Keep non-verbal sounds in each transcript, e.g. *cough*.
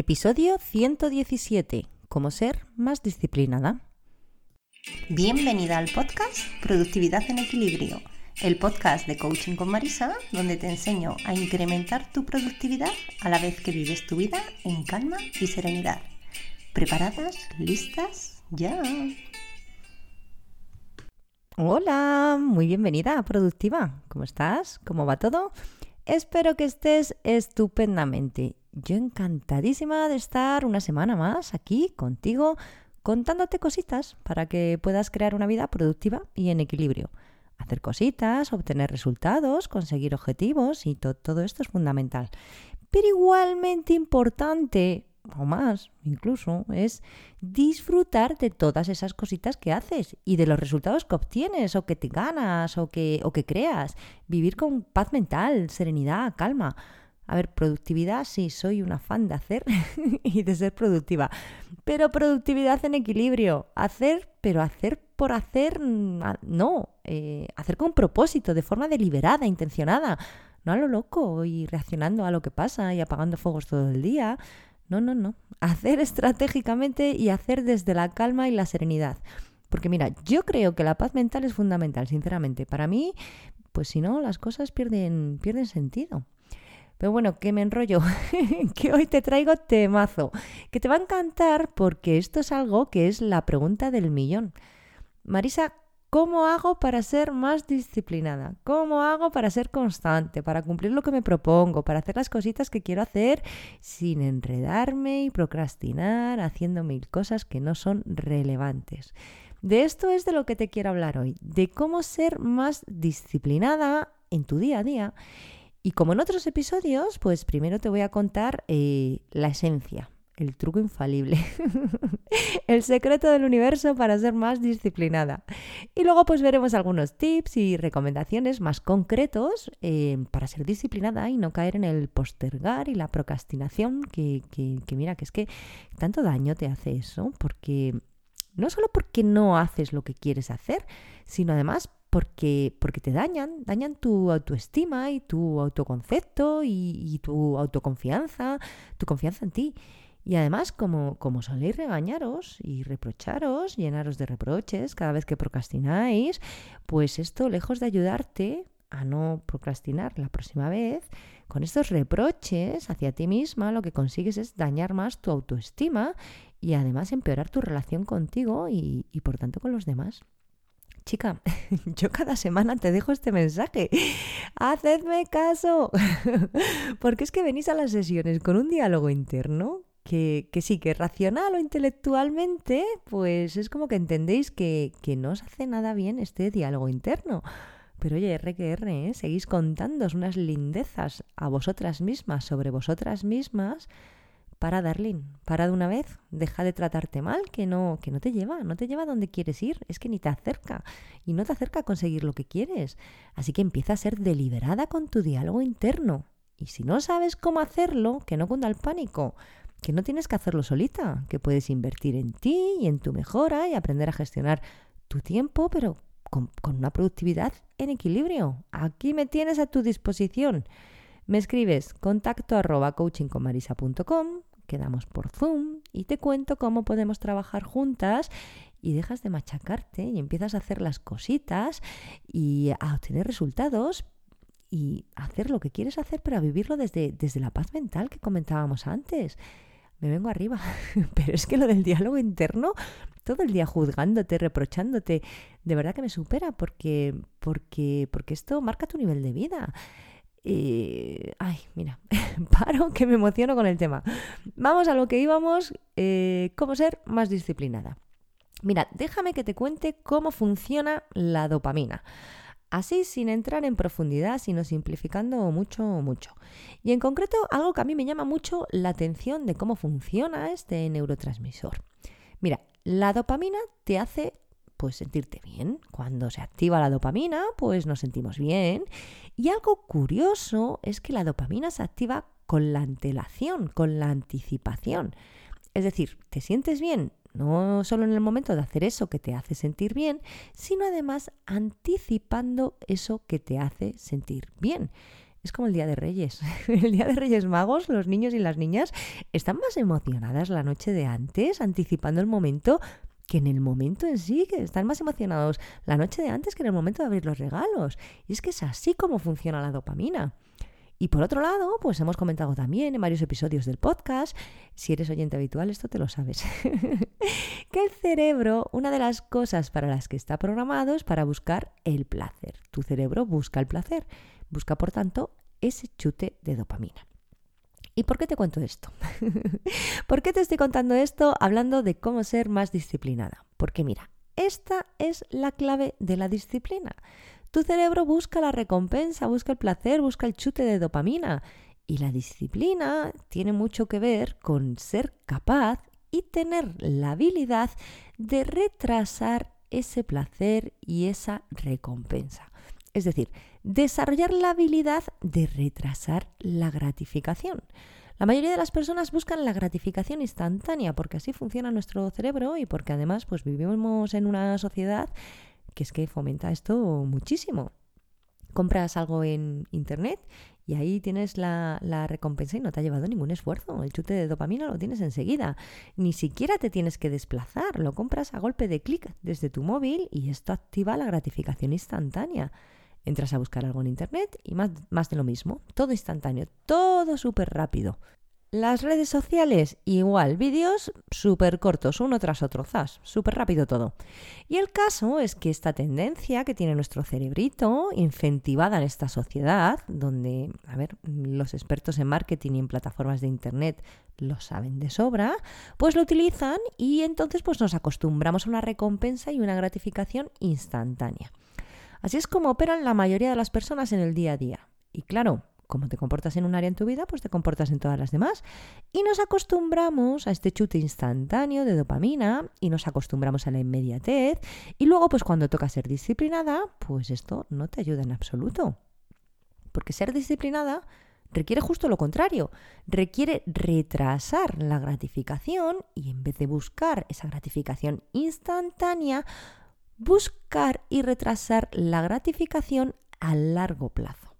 Episodio 117. Cómo ser más disciplinada. Bienvenida al podcast Productividad en Equilibrio, el podcast de Coaching con Marisa, donde te enseño a incrementar tu productividad a la vez que vives tu vida en calma y serenidad. ¿Preparadas? ¿Listas? ¡Ya! Hola, muy bienvenida a Productiva. ¿Cómo estás? ¿Cómo va todo? Espero que estés estupendamente. Yo encantadísima de estar una semana más aquí contigo contándote cositas para que puedas crear una vida productiva y en equilibrio. Hacer cositas, obtener resultados, conseguir objetivos y todo esto es fundamental. Pero igualmente importante, o más incluso, es disfrutar de todas esas cositas que haces y de los resultados que obtienes o que te ganas o que, o que creas. Vivir con paz mental, serenidad, calma. A ver, productividad, sí, soy una fan de hacer *laughs* y de ser productiva. Pero productividad en equilibrio. Hacer, pero hacer por hacer, mm, no. Eh, hacer con propósito, de forma deliberada, intencionada. No a lo loco y reaccionando a lo que pasa y apagando fuegos todo el día. No, no, no. Hacer estratégicamente y hacer desde la calma y la serenidad. Porque mira, yo creo que la paz mental es fundamental, sinceramente. Para mí, pues si no, las cosas pierden, pierden sentido. Pero bueno, que me enrollo, *laughs* que hoy te traigo temazo, que te va a encantar porque esto es algo que es la pregunta del millón. Marisa, ¿cómo hago para ser más disciplinada? ¿Cómo hago para ser constante, para cumplir lo que me propongo, para hacer las cositas que quiero hacer sin enredarme y procrastinar haciendo mil cosas que no son relevantes? De esto es de lo que te quiero hablar hoy, de cómo ser más disciplinada en tu día a día y como en otros episodios, pues primero te voy a contar eh, la esencia, el truco infalible, *laughs* el secreto del universo para ser más disciplinada. Y luego pues veremos algunos tips y recomendaciones más concretos eh, para ser disciplinada y no caer en el postergar y la procrastinación, que, que, que mira, que es que tanto daño te hace eso, porque no solo porque no haces lo que quieres hacer, sino además porque, porque te dañan, dañan tu autoestima y tu autoconcepto y, tu autoconfianza, tu confianza en ti. Y además, como, como soléis regañaros y reprocharos, llenaros de reproches cada vez que procrastináis, pues esto, lejos de ayudarte a no procrastinar la próxima vez, con estos reproches hacia ti misma, lo que consigues es dañar más tu autoestima y además empeorar tu relación contigo y, y por tanto con los demás. Chica, *laughs* yo cada semana te dejo este mensaje. Hacedme caso. *laughs* Porque es que venís a las sesiones con un diálogo interno que, que, sí, que racional o intelectualmente, pues es como que entendéis que, que no os hace nada bien este diálogo interno. Pero oye, R que R, ¿eh? seguís contándoos unas lindezas a vosotras mismas sobre vosotras mismas para, Darlene, para de una vez, deja de tratarte mal, que no, que no te lleva, no te lleva a donde quieres ir, es que ni te acerca y no te acerca a conseguir lo que quieres. Así que empieza a ser deliberada con tu diálogo interno. Y si no sabes cómo hacerlo, que no cunda el pánico, que no tienes que hacerlo solita, que puedes invertir en ti y en tu mejora y aprender a gestionar tu tiempo, pero con, una productividad en equilibrio. Aquí me tienes a tu disposición. Me escribes contacto arroba coachingconmarisa.com quedamos por Zoom y te cuento cómo podemos trabajar juntas y dejas de machacarte y empiezas a hacer las cositas y a obtener resultados y hacer lo que quieres hacer, pero a vivirlo desde, desde la paz mental que comentábamos antes. Me vengo arriba, *laughs* pero es que lo del diálogo interno, todo el día juzgándote, reprochándote, de verdad que me supera porque, porque, porque esto marca tu nivel de vida. Y, ay, mira, *laughs* paro que me emociono con el tema. Vamos a lo que íbamos, eh, cómo ser más disciplinada. Mira, déjame que te cuente cómo funciona la dopamina. Así, sin entrar en profundidad, sino simplificando mucho, mucho. Y en concreto, algo que a mí me llama mucho la atención de cómo funciona este neurotransmisor. Mira, la dopamina te hace pues sentirte bien. Cuando se activa la dopamina, pues nos sentimos bien. Y algo curioso es que la dopamina se activa con la antelación, con la anticipación. Es decir, te sientes bien no solo en el momento de hacer eso que te hace sentir bien, sino además anticipando eso que te hace sentir bien. Es como el Día de Reyes. *laughs* El Día de Reyes Magos, los niños y las niñas están más emocionadas la noche de antes, anticipando el momento, que en el momento en sí, que están más emocionados la noche de antes que en el momento de abrir los regalos. Y es que es así como funciona la dopamina. Y por otro lado, pues hemos comentado también en varios episodios del podcast, si eres oyente habitual, esto te lo sabes, *laughs* que el cerebro, una de las cosas para las que está programado es para buscar el placer. Tu cerebro busca el placer, busca por tanto ese chute de dopamina. ¿Y por qué te cuento esto? *laughs* ¿Por qué te estoy contando esto hablando de cómo ser más disciplinada? Porque mira, esta es la clave de la disciplina. Tu cerebro busca la recompensa, busca el placer, busca el chute de dopamina. Y la disciplina tiene mucho que ver con ser capaz y tener la habilidad de retrasar ese placer y esa recompensa. Es decir, desarrollar la habilidad de retrasar la gratificación. La mayoría de las personas buscan la gratificación instantánea porque así funciona nuestro cerebro y porque además pues vivimos en una sociedad que es que fomenta esto muchísimo. Compras algo en internet y ahí tienes la, la, recompensa y no te ha llevado ningún esfuerzo. El chute de dopamina lo tienes enseguida. Ni siquiera te tienes que desplazar. Lo compras a golpe de clic desde tu móvil y esto activa la gratificación instantánea. Entras a buscar algo en internet y más, más de lo mismo. Todo instantáneo, todo súper rápido. Las redes sociales, igual, vídeos súper cortos, uno tras otro, zas, súper rápido todo. Y el caso es que esta tendencia que tiene nuestro cerebrito, incentivada en esta sociedad, donde, a ver, los expertos en marketing y en plataformas de Internet lo saben de sobra, pues lo utilizan y entonces pues nos acostumbramos a una recompensa y una gratificación instantánea. Así es como operan la mayoría de las personas en el día a día. Y claro, como te comportas en un área en tu vida, pues te comportas en todas las demás. Y nos acostumbramos a este chute instantáneo de dopamina y nos acostumbramos a la inmediatez. Y luego, pues cuando toca ser disciplinada, pues esto no te ayuda en absoluto. Porque ser disciplinada requiere justo lo contrario. Requiere retrasar la gratificación y en vez de buscar esa gratificación instantánea, buscar y retrasar la gratificación a largo plazo.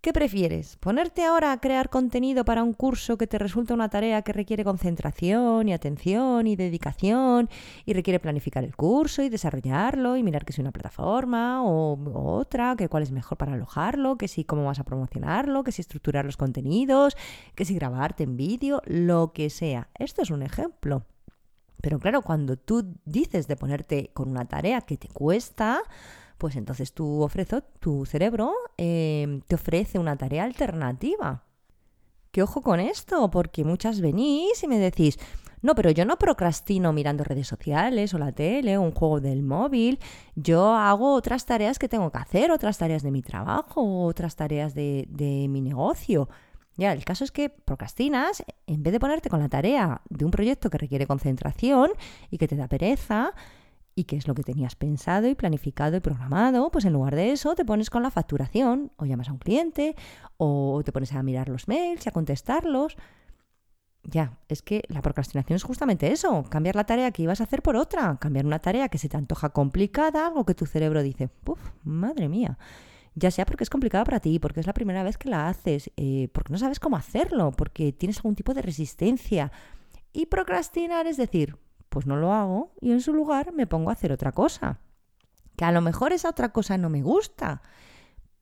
¿Qué prefieres? ¿Ponerte ahora a crear contenido para un curso que te resulta una tarea que requiere concentración y atención y dedicación y requiere planificar el curso y desarrollarlo y mirar que es una plataforma o, otra, que cuál es mejor para alojarlo, que si cómo vas a promocionarlo, que si estructurar los contenidos, que si grabarte en vídeo, lo que sea? Esto es un ejemplo. Pero claro, cuando tú dices de ponerte con una tarea que te cuesta, pues entonces tu, ofrezo, tu cerebro em, te ofrece una tarea alternativa. Que ojo con esto, porque muchas venís y me decís, no, pero yo no procrastino mirando redes sociales o la tele o un juego del móvil. Yo hago otras tareas que tengo que hacer, otras tareas de mi trabajo, otras tareas de, de mi negocio. Ya, el caso es que procrastinas en vez de ponerte con la tarea de un proyecto que requiere concentración y que te da pereza, y qué es lo que tenías pensado y planificado y programado, pues en lugar de eso te pones con la facturación o llamas a un cliente o te pones a mirar los mails y a contestarlos. Ya, es que la procrastinación es justamente eso, cambiar la tarea que ibas a hacer por otra, cambiar una tarea que se te antoja complicada, algo que tu cerebro dice, ¡puf! Madre mía. Ya sea porque es complicada para ti, porque es la primera vez que la haces, eh, porque no sabes cómo hacerlo, porque tienes algún tipo de resistencia. Y procrastinar es decir, pues no lo hago y en su lugar me pongo a hacer otra cosa. Que a lo mejor esa otra cosa no me gusta,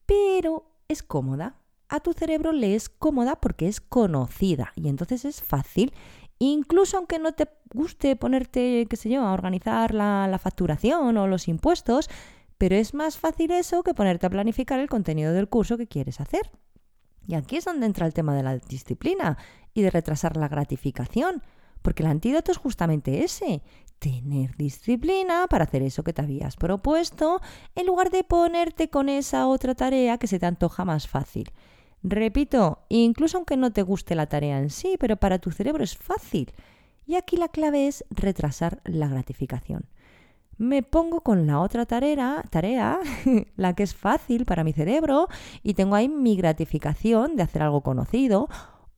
pero es cómoda. A tu cerebro le es cómoda porque es conocida y entonces es fácil, incluso aunque no te guste ponerte, qué sé yo, a organizar la facturación o los impuestos, pero es más fácil eso que ponerte a planificar el contenido del curso que quieres hacer. Y aquí es donde entra el tema de la disciplina y de retrasar la gratificación. Porque el antídoto es justamente ese, tener disciplina para hacer eso que te habías propuesto, en lugar de ponerte con esa otra tarea que se te antoja más fácil. Repito, incluso aunque no te guste la tarea en sí, pero para tu cerebro es fácil. Y aquí la clave es retrasar la gratificación. Me pongo con la otra tarea, tarea, *laughs* la que es fácil para mi cerebro, y tengo ahí mi gratificación de hacer algo conocido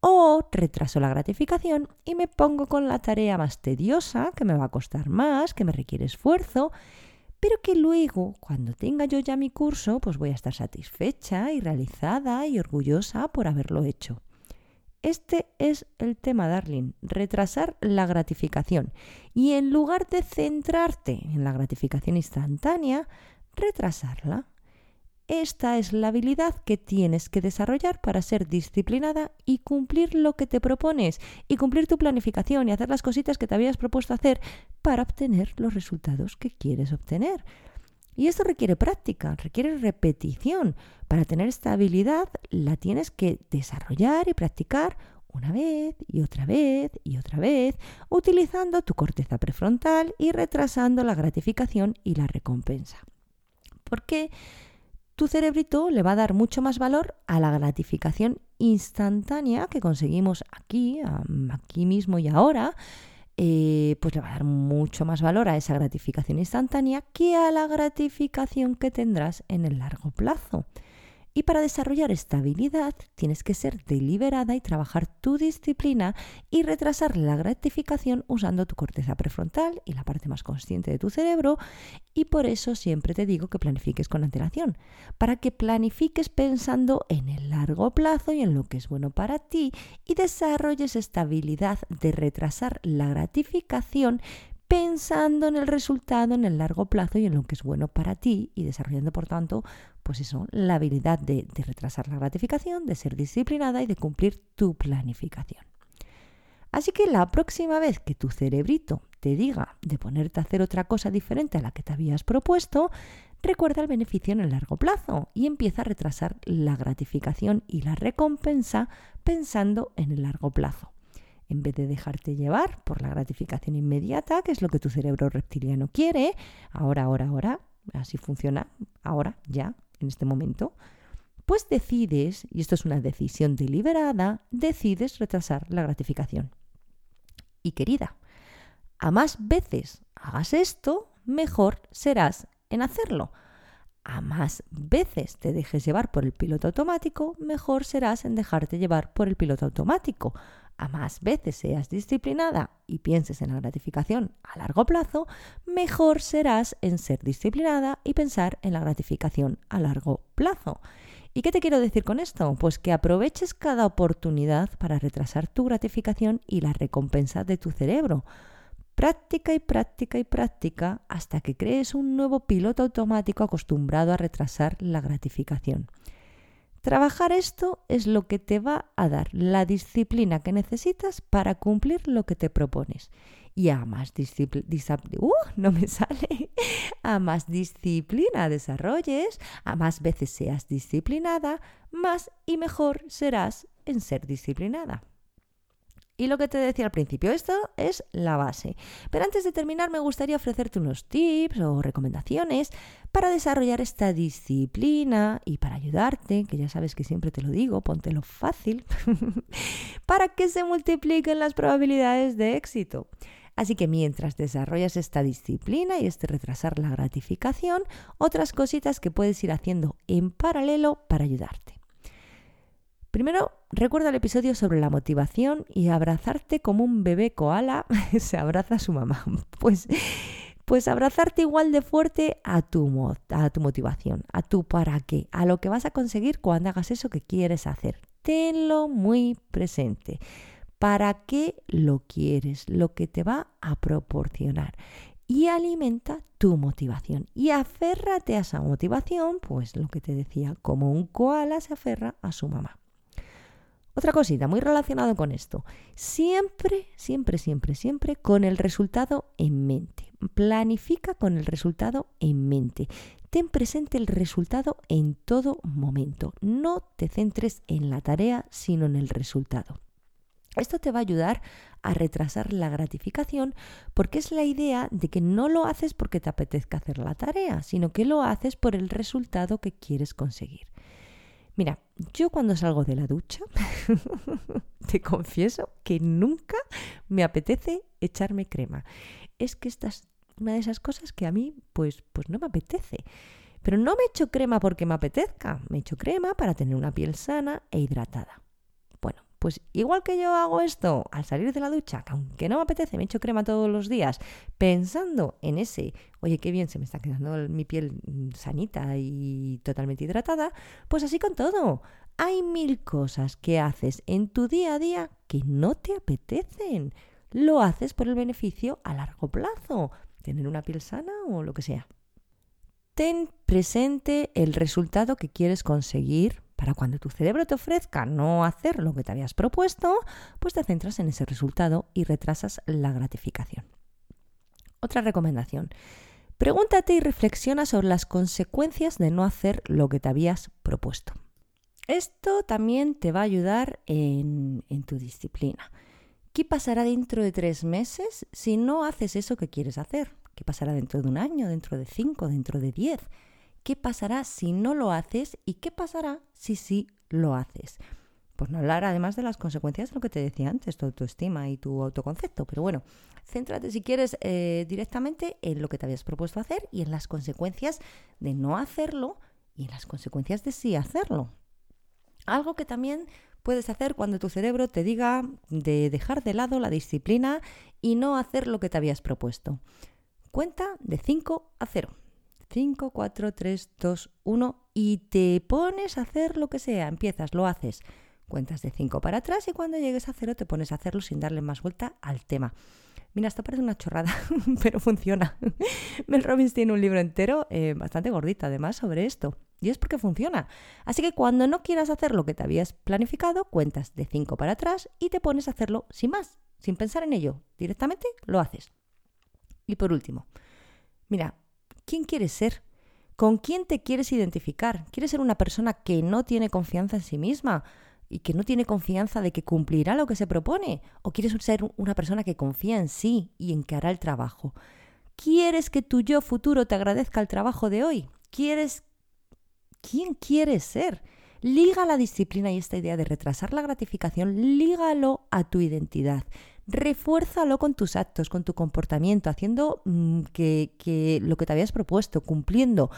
o retraso la gratificación y me pongo con la tarea más tediosa, que me va a costar más, que me requiere esfuerzo, pero que luego, cuando tenga yo ya mi curso, pues voy a estar satisfecha y realizada y orgullosa por haberlo hecho. Este es el tema, darling, retrasar la gratificación. Y en lugar de centrarte en la gratificación instantánea, retrasarla. Esta es la habilidad que tienes que desarrollar para ser disciplinada y cumplir lo que te propones y cumplir tu planificación y hacer las cositas que te habías propuesto hacer para obtener los resultados que quieres obtener. Y esto requiere práctica, requiere repetición. Para tener esta habilidad la tienes que desarrollar y practicar una vez y otra vez y otra vez, utilizando tu corteza prefrontal y retrasando la gratificación y la recompensa. Porque tu cerebrito le va a dar mucho más valor a la gratificación instantánea que conseguimos aquí, aquí mismo y ahora, eh, pues le va a dar mucho más valor a esa gratificación instantánea que a la gratificación que tendrás en el largo plazo. Y para desarrollar esta habilidad tienes que ser deliberada y trabajar tu disciplina y retrasar la gratificación usando tu corteza prefrontal y la parte más consciente de tu cerebro. Y por eso siempre te digo que planifiques con antelación, para que planifiques pensando en el largo plazo y en lo que es bueno para ti y desarrolles esta habilidad de retrasar la gratificación pensando en el resultado en el largo plazo y en lo que es bueno para ti y desarrollando, por tanto, pues eso, la habilidad de, de retrasar la gratificación, de ser disciplinada y de cumplir tu planificación. Así que la próxima vez que tu cerebrito te diga de ponerte a hacer otra cosa diferente a la que te habías propuesto, recuerda el beneficio en el largo plazo y empieza a retrasar la gratificación y la recompensa pensando en el largo plazo en vez de dejarte llevar por la gratificación inmediata, que es lo que tu cerebro reptiliano quiere, ahora, ahora, ahora, así funciona, ahora, ya, en este momento, pues decides, y esto es una decisión deliberada, decides retrasar la gratificación. Y querida, a más veces hagas esto, mejor serás en hacerlo. A más veces te dejes llevar por el piloto automático, mejor serás en dejarte llevar por el piloto automático a más veces seas disciplinada y pienses en la gratificación a largo plazo, mejor serás en ser disciplinada y pensar en la gratificación a largo plazo. ¿Y qué te quiero decir con esto? Pues que aproveches cada oportunidad para retrasar tu gratificación y la recompensa de tu cerebro. Práctica y práctica y práctica hasta que crees un nuevo piloto automático acostumbrado a retrasar la gratificación. Trabajar esto es lo que te va a dar la disciplina que necesitas para cumplir lo que te propones. Y a más disciplina, uh, no me *laughs* sale, a más disciplina desarrolles, a más veces seas disciplinada, más y mejor serás en ser disciplinada. Y lo que te decía al principio, esto es la base. Pero antes de terminar, me gustaría ofrecerte unos tips o recomendaciones para desarrollar esta disciplina y para ayudarte, que ya sabes que siempre te lo digo, póntelo fácil, *laughs* para que se multipliquen las probabilidades de éxito. Así que mientras desarrollas esta disciplina y este retrasar la gratificación, otras cositas que puedes ir haciendo en paralelo para ayudarte. Primero, recuerda el episodio sobre la motivación y abrazarte como un bebé koala *laughs* se abraza a su mamá. *laughs* Pues, pues abrazarte igual de fuerte a tu, a tu motivación, a tu para qué, a lo que vas a conseguir cuando hagas eso que quieres hacer. Tenlo muy presente. ¿Para qué lo quieres? Lo que te va a proporcionar y alimenta tu motivación. Y aférrate a esa motivación, pues lo que te decía, como un koala se aferra a su mamá. Otra cosita muy relacionado con esto. Siempre, siempre, siempre, siempre con el resultado en mente. Planifica con el resultado en mente. Ten presente el resultado en todo momento. No te centres en la tarea, sino en el resultado. Esto te va a ayudar a retrasar la gratificación porque es la idea de que no lo haces porque te apetezca hacer la tarea, sino que lo haces por el resultado que quieres conseguir. Mira, yo cuando salgo de la ducha, *laughs* te confieso que nunca me apetece echarme crema. Es que esta es una de esas cosas que a mí, pues, pues no me apetece. Pero no me echo crema porque me apetezca, me echo crema para tener una piel sana e hidratada Pues igual que yo hago esto al salir de la ducha, que aunque no me apetece, me echo crema todos los días, pensando en ese, oye, qué bien se me está quedando mi piel sanita y totalmente hidratada, pues así con todo. Hay mil cosas que haces en tu día a día que no te apetecen. Lo haces por el beneficio a largo plazo, tener una piel sana o lo que sea. Ten presente el resultado que quieres conseguir para cuando tu cerebro te ofrezca no hacer lo que te habías propuesto, pues te centras en ese resultado y retrasas la gratificación. Otra recomendación. Pregúntate y reflexiona sobre las consecuencias de no hacer lo que te habías propuesto. Esto también te va a ayudar en, en tu disciplina. ¿Qué pasará dentro de tres meses si no haces eso que quieres hacer? ¿Qué pasará dentro de un año, dentro de cinco, dentro de diez? ¿Qué pasará si no lo haces y qué pasará si sí lo haces? Por no hablar además de las consecuencias de lo que te decía antes, tu autoestima y tu autoconcepto. Pero bueno, céntrate si quieres eh, directamente en lo que te habías propuesto hacer y en las consecuencias de no hacerlo y en las consecuencias de sí hacerlo. Algo que también puedes hacer cuando tu cerebro te diga de dejar de lado la disciplina y no hacer lo que te habías propuesto. Cuenta de 5 a 0. 5, 4, 3, 2, 1 y te pones a hacer lo que sea. Empiezas, lo haces. Cuentas de 5 para atrás y cuando llegues a 0 te pones a hacerlo sin darle más vuelta al tema. Mira, esto parece una chorrada, *laughs* pero funciona. *laughs* Mel Robbins tiene un libro entero, eh, bastante gordito además, sobre esto. Y es porque funciona. Así que cuando no quieras hacer lo que te habías planificado, cuentas de 5 para atrás y te pones a hacerlo sin más, sin pensar en ello. Directamente lo haces. Y por último, mira, ¿quién quieres ser? ¿Con quién te quieres identificar? ¿Quieres ser una persona que no tiene confianza en sí misma y que no tiene confianza de que cumplirá lo que se propone? ¿O quieres ser una persona que confía en sí y en que hará el trabajo? ¿Quieres que tu yo futuro te agradezca el trabajo de hoy? ¿Quieres... ¿Quién quieres ser? Liga la disciplina y esta idea de retrasar la gratificación, lígalo a tu identidad refuérzalo con tus actos, con tu comportamiento, haciendo mm, que, lo que te habías propuesto, cumpliendo.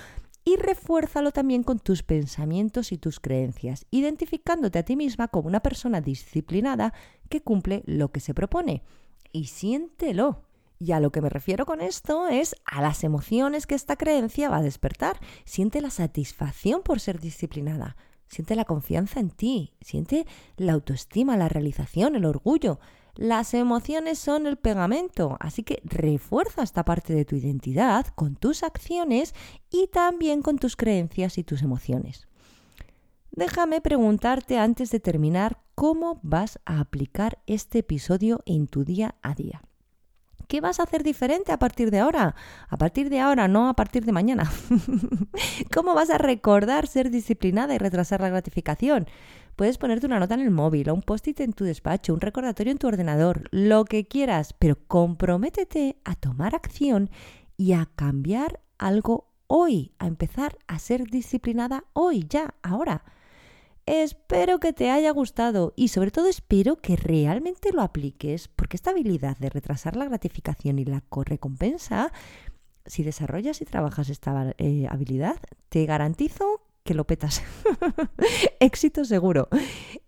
Y refuérzalo también con tus pensamientos y tus creencias, identificándote a ti misma como una persona disciplinada que cumple lo que se propone. Y siéntelo. Y a lo que me refiero con esto es a las emociones que esta creencia va a despertar. Siente la satisfacción por ser disciplinada. Siente la confianza en ti. Siente la autoestima, la realización, el orgullo. Las emociones son el pegamento, así que refuerza esta parte de tu identidad con tus acciones y también con tus creencias y tus emociones. Déjame preguntarte antes de terminar cómo vas a aplicar este episodio en tu día a día. ¿Qué vas a hacer diferente a partir de ahora? A partir de ahora, no a partir de mañana. *laughs* ¿Cómo vas a recordar ser disciplinada y retrasar la gratificación? Puedes ponerte una nota en el móvil o un post-it en tu despacho, un recordatorio en tu ordenador, lo que quieras, pero comprométete a tomar acción y a cambiar algo hoy, a empezar a ser disciplinada hoy, ya, ahora. Espero que te haya gustado y sobre todo espero que realmente lo apliques porque esta habilidad de retrasar la gratificación y la recompensa, si desarrollas y trabajas esta eh, habilidad, te garantizo que lo petas. *laughs* Éxito seguro.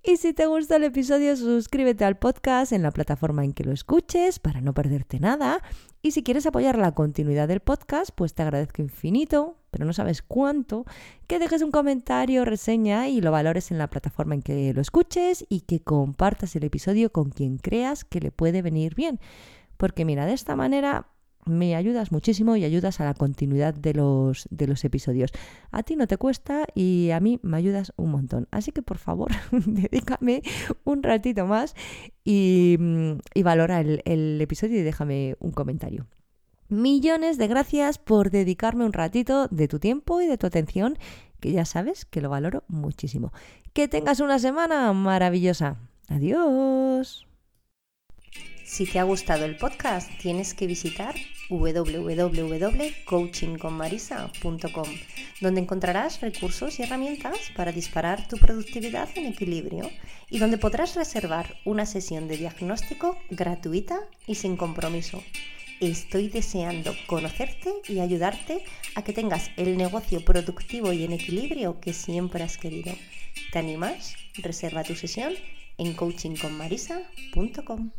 Y si te gusta el episodio, suscríbete al podcast en la plataforma en que lo escuches para no perderte nada. Y si quieres apoyar la continuidad del podcast, pues te agradezco infinito, pero no sabes cuánto, que dejes un comentario, reseña y lo valores en la plataforma en que lo escuches y que compartas el episodio con quien creas que le puede venir bien. Porque mira, de esta manera me ayudas muchísimo y ayudas a la continuidad de los, de los episodios. A ti no te cuesta y a mí me ayudas un montón. Así que por favor, *laughs* dedícame un ratito más y, y valora el, el episodio y déjame un comentario. Millones de gracias por dedicarme un ratito de tu tiempo y de tu atención, que ya sabes que lo valoro muchísimo. Que tengas una semana maravillosa. Adiós. Si te ha gustado el podcast, tienes que visitar www.coachingconmarisa.com, donde encontrarás recursos y herramientas para disparar tu productividad en equilibrio y donde podrás reservar una sesión de diagnóstico gratuita y sin compromiso. Estoy deseando conocerte y ayudarte a que tengas el negocio productivo y en equilibrio que siempre has querido. ¿Te animas? Reserva tu sesión en coachingconmarisa.com.